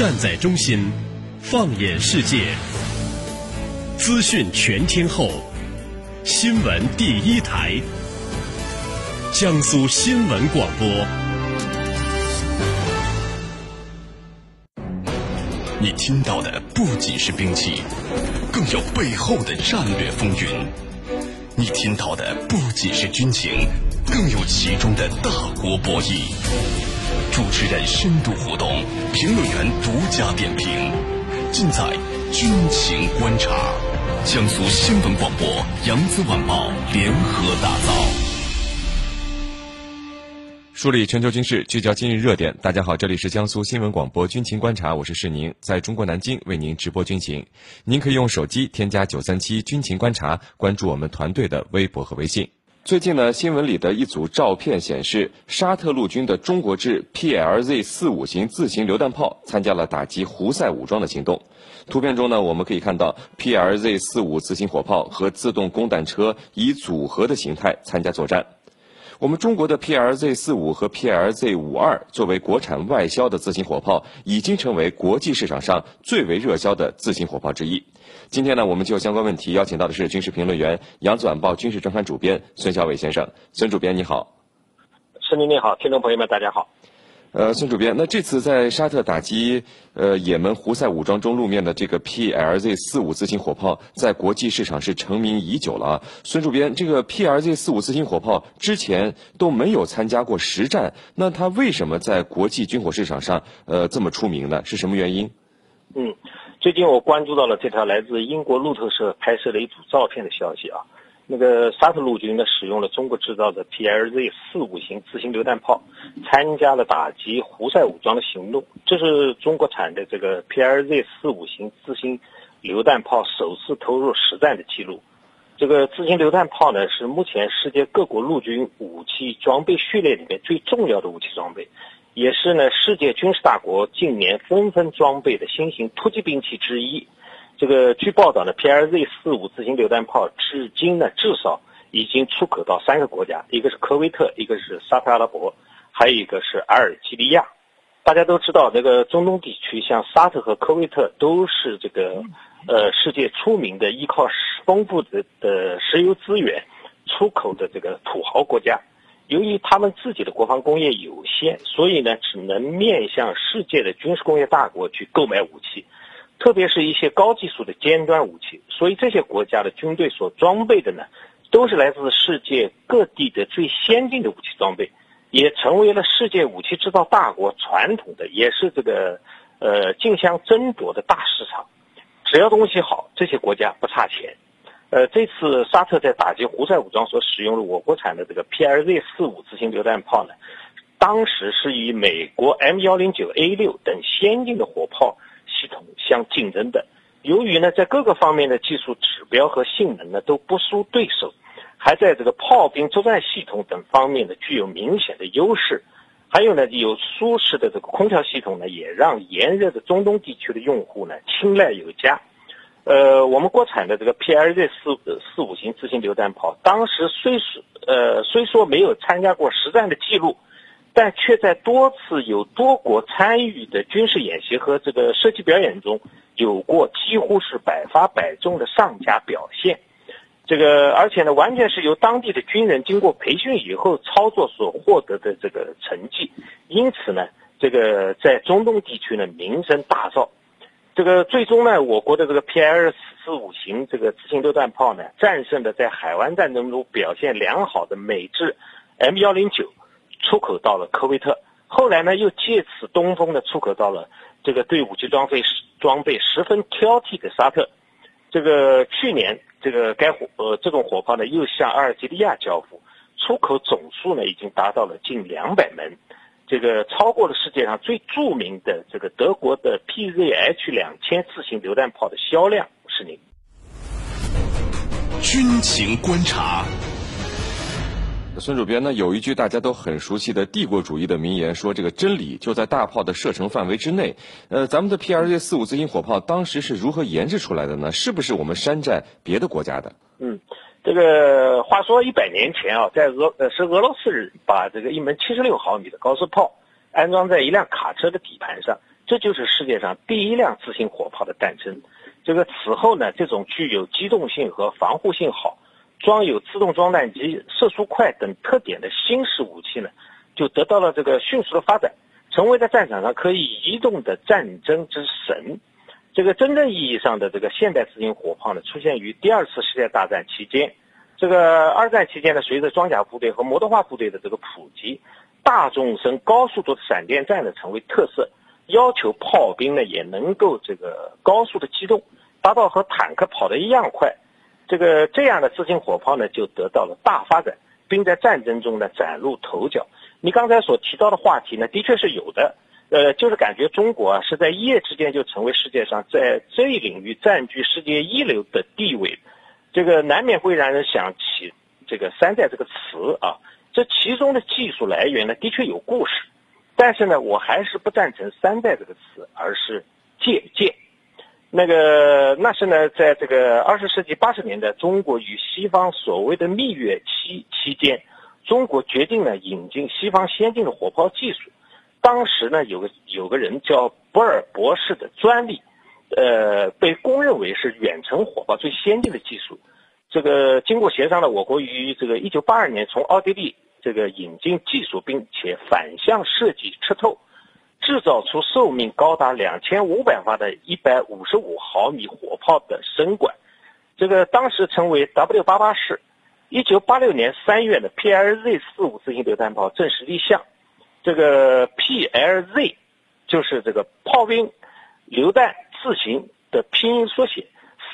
站在中心，放眼世界，资讯全天候，新闻第一台，江苏新闻广播。你听到的不仅是兵器，更有背后的战略风云；你听到的不仅是军情，更有其中的大国博弈。主持人深度互动，评论员独家点评，尽在军情观察。江苏新闻广播、扬子晚报联合打造。梳理全球军事，聚焦今日热点。大家好，这里是江苏新闻广播军情观察，我是世宁，在中国南京为您直播军情。您可以用手机添加九三七军情观察，关注我们团队的微博和微信。最近呢，新闻里的一组照片显示，沙特陆军的中国制 PLZ 四五型自行榴弹炮参加了打击胡塞武装的行动。图片中呢，我们可以看到 PLZ 四五自行火炮和自动供弹车以组合的形态参加作战。我们中国的 PLZ 四五和 PLZ 五二作为国产外销的自行火炮，已经成为国际市场上最为热销的自行火炮之一。今天呢，我们就相关问题邀请到的是军事评论员、扬子晚报军事专刊主编孙小伟先生。孙主编你好，孙宁你好，听众朋友们大家好。呃，孙主编，那这次在沙特打击呃也门胡塞武装中露面的这个 PLZ 四五自行火炮，在国际市场是成名已久了啊。孙主编，这个 PLZ 四五自行火炮之前都没有参加过实战，那它为什么在国际军火市场上呃这么出名呢？是什么原因？嗯，最近我关注到了这条来自英国路透社拍摄的一组照片的消息啊。那个沙特陆军呢，使用了中国制造的 PLZ 四五型自行榴弹炮，参加了打击胡塞武装的行动。这是中国产的这个 PLZ 四五型自行榴弹炮首次投入实战的记录。这个自行榴弹炮呢，是目前世界各国陆军武器装备序列里面最重要的武器装备，也是呢世界军事大国近年纷纷装备的新型突击兵器之一。这个据报道呢，PLZ 四五自行榴弹炮至今呢至少已经出口到三个国家，一个是科威特，一个是沙特阿拉伯，还有一个是阿尔及利亚。大家都知道，这个中东地区像沙特和科威特都是这个呃世界出名的依靠丰富的的石油资源出口的这个土豪国家。由于他们自己的国防工业有限，所以呢只能面向世界的军事工业大国去购买武器。特别是一些高技术的尖端武器，所以这些国家的军队所装备的呢，都是来自世界各地的最先进的武器装备，也成为了世界武器制造大国传统的，也是这个呃竞相争夺的大市场。只要东西好，这些国家不差钱。呃，这次沙特在打击胡塞武装所使用的我国产的这个 PLZ 四五自行榴弹炮呢，当时是以美国 M 幺零九 A 六等先进的火炮。系统相竞争的，由于呢在各个方面的技术指标和性能呢都不输对手，还在这个炮兵作战系统等方面呢具有明显的优势，还有呢有舒适的这个空调系统呢也让炎热的中东地区的用户呢青睐有加。呃，我们国产的这个 PLZ 四四五型自行榴弹炮，当时虽说呃虽说没有参加过实战的记录。但却在多次有多国参与的军事演习和这个射击表演中，有过几乎是百发百中的上佳表现。这个而且呢，完全是由当地的军人经过培训以后操作所获得的这个成绩。因此呢，这个在中东地区呢名声大噪。这个最终呢，我国的这个 PL 四五型这个自行榴弹炮呢，战胜了在海湾战争中表现良好的美制 M 幺零九。出口到了科威特，后来呢，又借此东风呢出口到了这个对武器装备装备十分挑剔的沙特。这个去年，这个该火呃这种火炮呢又向阿尔及利亚交付，出口总数呢已经达到了近两百门，这个超过了世界上最著名的这个德国的 PZH 两千自行榴弹炮的销量。是您军情观察。孙主编呢，有一句大家都很熟悉的帝国主义的名言，说这个真理就在大炮的射程范围之内。呃，咱们的 PLZ 四五自行火炮当时是如何研制出来的呢？是不是我们山寨别的国家的？嗯，这个话说一百年前啊，在俄呃是俄罗斯人把这个一门七十六毫米的高射炮安装在一辆卡车的底盘上，这就是世界上第一辆自行火炮的诞生。这个此后呢，这种具有机动性和防护性好、装有自动装弹机、射速快等特点的新式武器呢，就得到了这个迅速的发展，成为在战场上可以移动的战争之神。这个真正意义上的这个现代自行火炮呢，出现于第二次世界大战期间。这个二战期间呢，随着装甲部队和摩托化部队的这个普及，大纵深高速度的闪电战呢成为特色。要求炮兵呢也能够这个高速的机动，达到和坦克跑得一样快，这个这样的自行火炮呢就得到了大发展，并在战争中呢崭露头角。你刚才所提到的话题呢，的确是有的，呃，就是感觉中国啊是在一夜之间就成为世界上在这一领域占据世界一流的地位，这个难免会让人想起这个“山寨”这个词啊，这其中的技术来源呢的确有故事。但是呢，我还是不赞成“山寨”这个词，而是借鉴。那个那是呢，在这个二十世纪八十年代，中国与西方所谓的蜜月期期间，中国决定呢引进西方先进的火炮技术。当时呢，有个有个人叫博尔博士的专利，呃，被公认为是远程火炮最先进的技术。这个经过协商呢，我国于这个一九八二年从奥地利。这个引进技术，并且反向设计吃透，制造出寿命高达两千五百发的一百五十五毫米火炮的身管，这个当时称为 W 八八式。一九八六年三月的 PLZ 四五自行榴弹炮正式立项。这个 PLZ 就是这个炮兵榴弹字形的拼音缩写，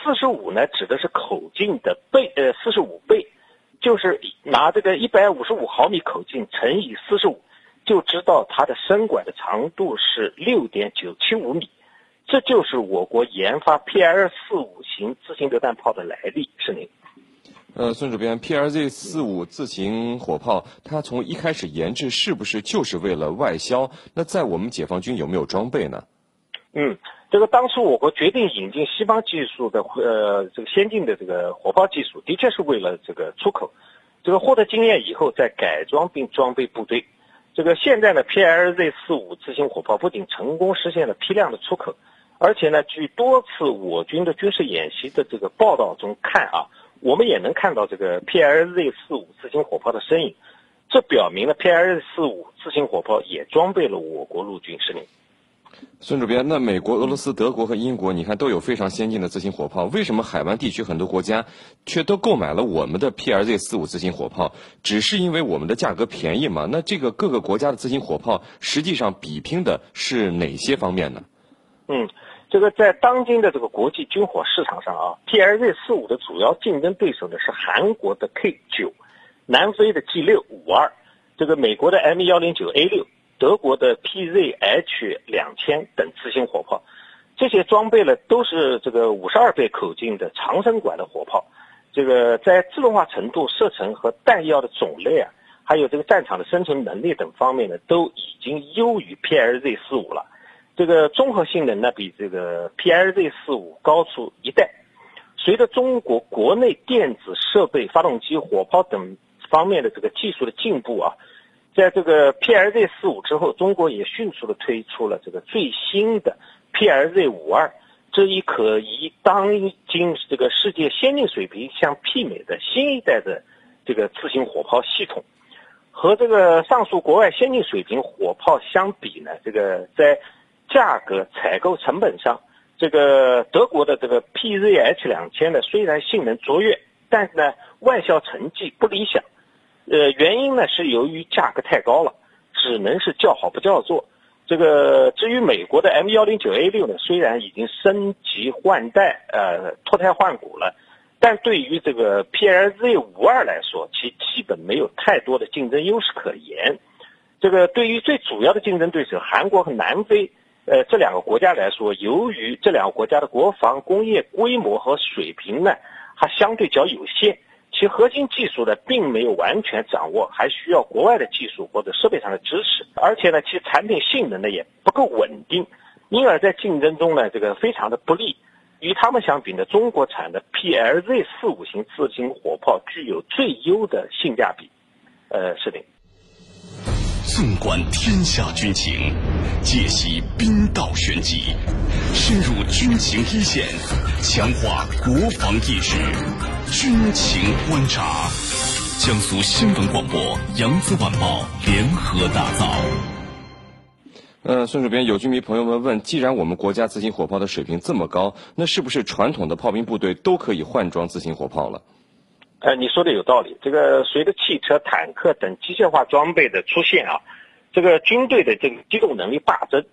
四十五呢指的是口径的倍，呃，四十五倍。就是拿这个一百五十五毫米口径乘以四十五，就知道它的身管的长度是六点九七五米。这就是我国研发 PL 四五型自行榴弹炮的来历。是您？呃，孙主编，PLZ 四五自行火炮，它从一开始研制是不是就是为了外销？那在我们解放军有没有装备呢？嗯。这个当初我国决定引进西方技术的呃这个先进的这个火炮技术，的确是为了这个出口。这个获得经验以后再改装并装备部队。这个现在呢，PLZ 四五自行火炮不仅成功实现了批量的出口，而且呢，据多次我军的军事演习的这个报道中看啊，我们也能看到这个 PLZ 四五自行火炮的身影。这表明了 PLZ 四五自行火炮也装备了我国陆军司令。孙主编，那美国、俄罗斯、德国和英国，你看都有非常先进的自行火炮，为什么海湾地区很多国家却都购买了我们的 PLZ 四五自行火炮？只是因为我们的价格便宜吗？那这个各个国家的自行火炮实际上比拼的是哪些方面呢？嗯，这个在当今的这个国际军火市场上啊，PLZ 四五的主要竞争对手呢是韩国的 K 九、南非的 G 六五二、这个美国的 M 幺零九 A 六。德国的 PZH 两千等自行火炮，这些装备呢都是这个五十二倍口径的长身管的火炮，这个在自动化程度、射程和弹药的种类啊，还有这个战场的生存能力等方面呢，都已经优于 PLZ 四五了。这个综合性能呢，比这个 PLZ 四五高出一代。随着中国国内电子设备、发动机、火炮等方面的这个技术的进步啊。在这个 PLZ 四五之后，中国也迅速的推出了这个最新的 PLZ 五二，这一可以当今这个世界先进水平相媲美的新一代的这个自行火炮系统。和这个上述国外先进水平火炮相比呢，这个在价格、采购成本上，这个德国的这个 PZH 两千呢，虽然性能卓越，但是呢，外销成绩不理想。呃，原因呢是由于价格太高了，只能是叫好不叫座。这个至于美国的 M 幺零九 A 六呢，虽然已经升级换代，呃，脱胎换骨了，但对于这个 PLZ 五二来说，其基本没有太多的竞争优势可言。这个对于最主要的竞争对手韩国和南非，呃，这两个国家来说，由于这两个国家的国防工业规模和水平呢，还相对较有限。其核心技术呢，并没有完全掌握，还需要国外的技术或者设备上的支持，而且呢，其产品性能呢也不够稳定，因而，在竞争中呢，这个非常的不利。与他们相比呢，中国产的 PLZ 四五型自行火炮具有最优的性价比。呃，是的。纵观天下军情，解析兵道玄机，深入军情一线，强化国防意识。军情观察，江苏新闻广播、扬子晚报联合打造。呃，孙主编，有军迷朋友们问：既然我们国家自行火炮的水平这么高，那是不是传统的炮兵部队都可以换装自行火炮了？呃，你说的有道理。这个随着汽车、坦克等机械化装备的出现啊，这个军队的这个机动能力大增。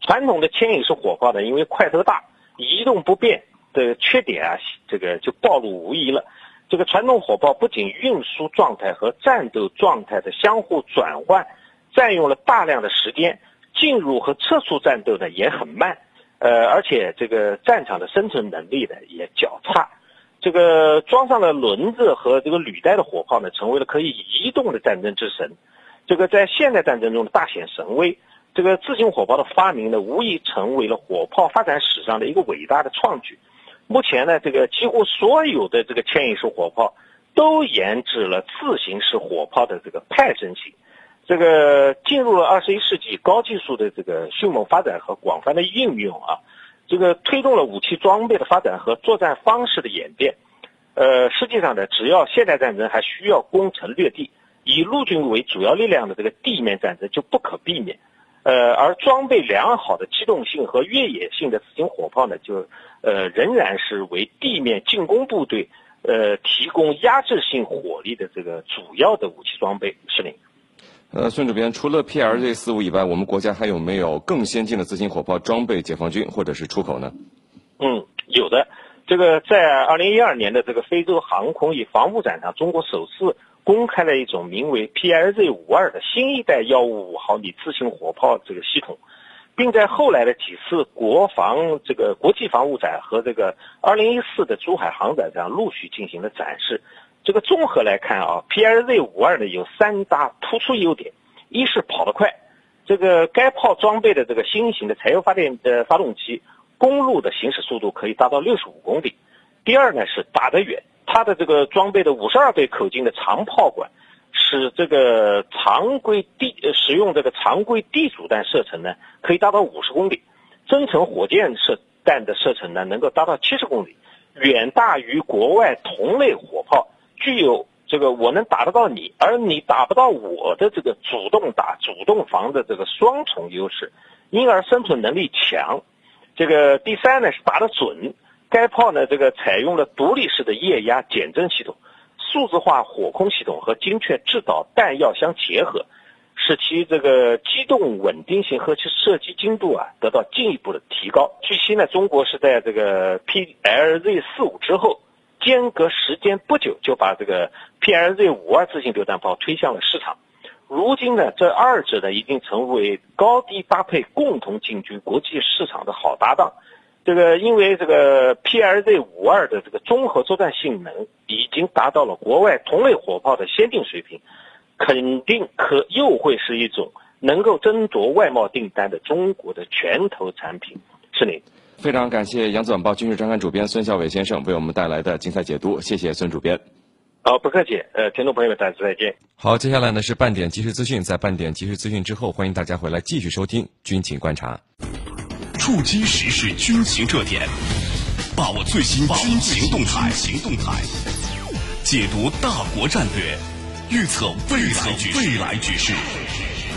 传统的牵引式火炮呢，因为块头大、移动不便的缺点啊，这个就暴露无遗了。这个传统火炮不仅运输状态和战斗状态的相互转换占用了大量的时间，进入和撤出战斗呢也很慢，呃，而且这个战场的生存能力呢也较差。这个装上了轮子和这个履带的火炮呢，成为了可以移动的战争之神。这个在现代战争中大显神威。这个自行火炮的发明呢，无疑成为了火炮发展史上的一个伟大的创举。目前呢，这个几乎所有的这个牵引式火炮都研制了自行式火炮的这个派生型。这个进入了二十一世纪，高技术的这个迅猛发展和广泛的应用啊。这个推动了武器装备的发展和作战方式的演变。呃，实际上呢，只要现代战争还需要攻城略地，以陆军为主要力量的这个地面战争就不可避免。呃，而装备良好的机动性和越野性的自行火炮呢，就呃仍然是为地面进攻部队呃提供压制性火力的这个主要的武器装备。司令。呃，孙主编，除了 PLZ 四五以外，我们国家还有没有更先进的自行火炮装备解放军或者是出口呢？嗯，有的。这个在二零一二年的这个非洲航空与防务展上，中国首次公开了一种名为 PLZ 五二的新一代幺五五毫米自行火炮这个系统，并在后来的几次国防这个国际防务展和这个二零一四的珠海航展上陆续进行了展示。这个综合来看啊，PLZ 五二呢有三大突出优点：一是跑得快，这个该炮装备的这个新型的柴油发电的发动机，公路的行驶速度可以达到六十五公里；第二呢是打得远，它的这个装备的五十二倍口径的长炮管，使这个常规地使用这个常规地主弹射程呢可以达到五十公里，增程火箭射弹的射程呢能够达到七十公里，远大于国外同类火炮。具有这个我能打得到你，而你打不到我的这个主动打、主动防的这个双重优势，因而生存能力强。这个第三呢是打得准，该炮呢这个采用了独立式的液压减震系统，数字化火控系统和精确制导弹药相结合，使其这个机动稳定性和其射击精度啊得到进一步的提高。据悉呢，中国是在这个 PLZ 四五之后。间隔时间不久，就把这个 PLZ 五二自行榴弹炮推向了市场。如今呢，这二者呢已经成为高低搭配、共同进军国际市场的好搭档。这个因为这个 PLZ 五二的这个综合作战性能已经达到了国外同类火炮的先进水平，肯定可又会是一种能够争夺外贸订单的中国的拳头产品。是您。非常感谢《扬子晚报》军事专刊主编孙小伟先生为我们带来的精彩解读，谢谢孙主编。好，不客气。呃，听众朋友们，再次再见。好，接下来呢是半点即时资讯，在半点即时资讯之后，欢迎大家回来继续收听军情观察。触击时事军情热点，把握最新军情动态，行动态，解读大国战略，预测未来未来局势。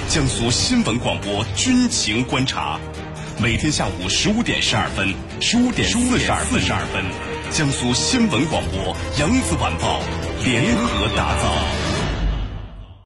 江苏新闻广播《军情观察》。每天下午十五点十二分，十五点四十二四十二分，江苏新闻广播《扬子晚报》联合打造。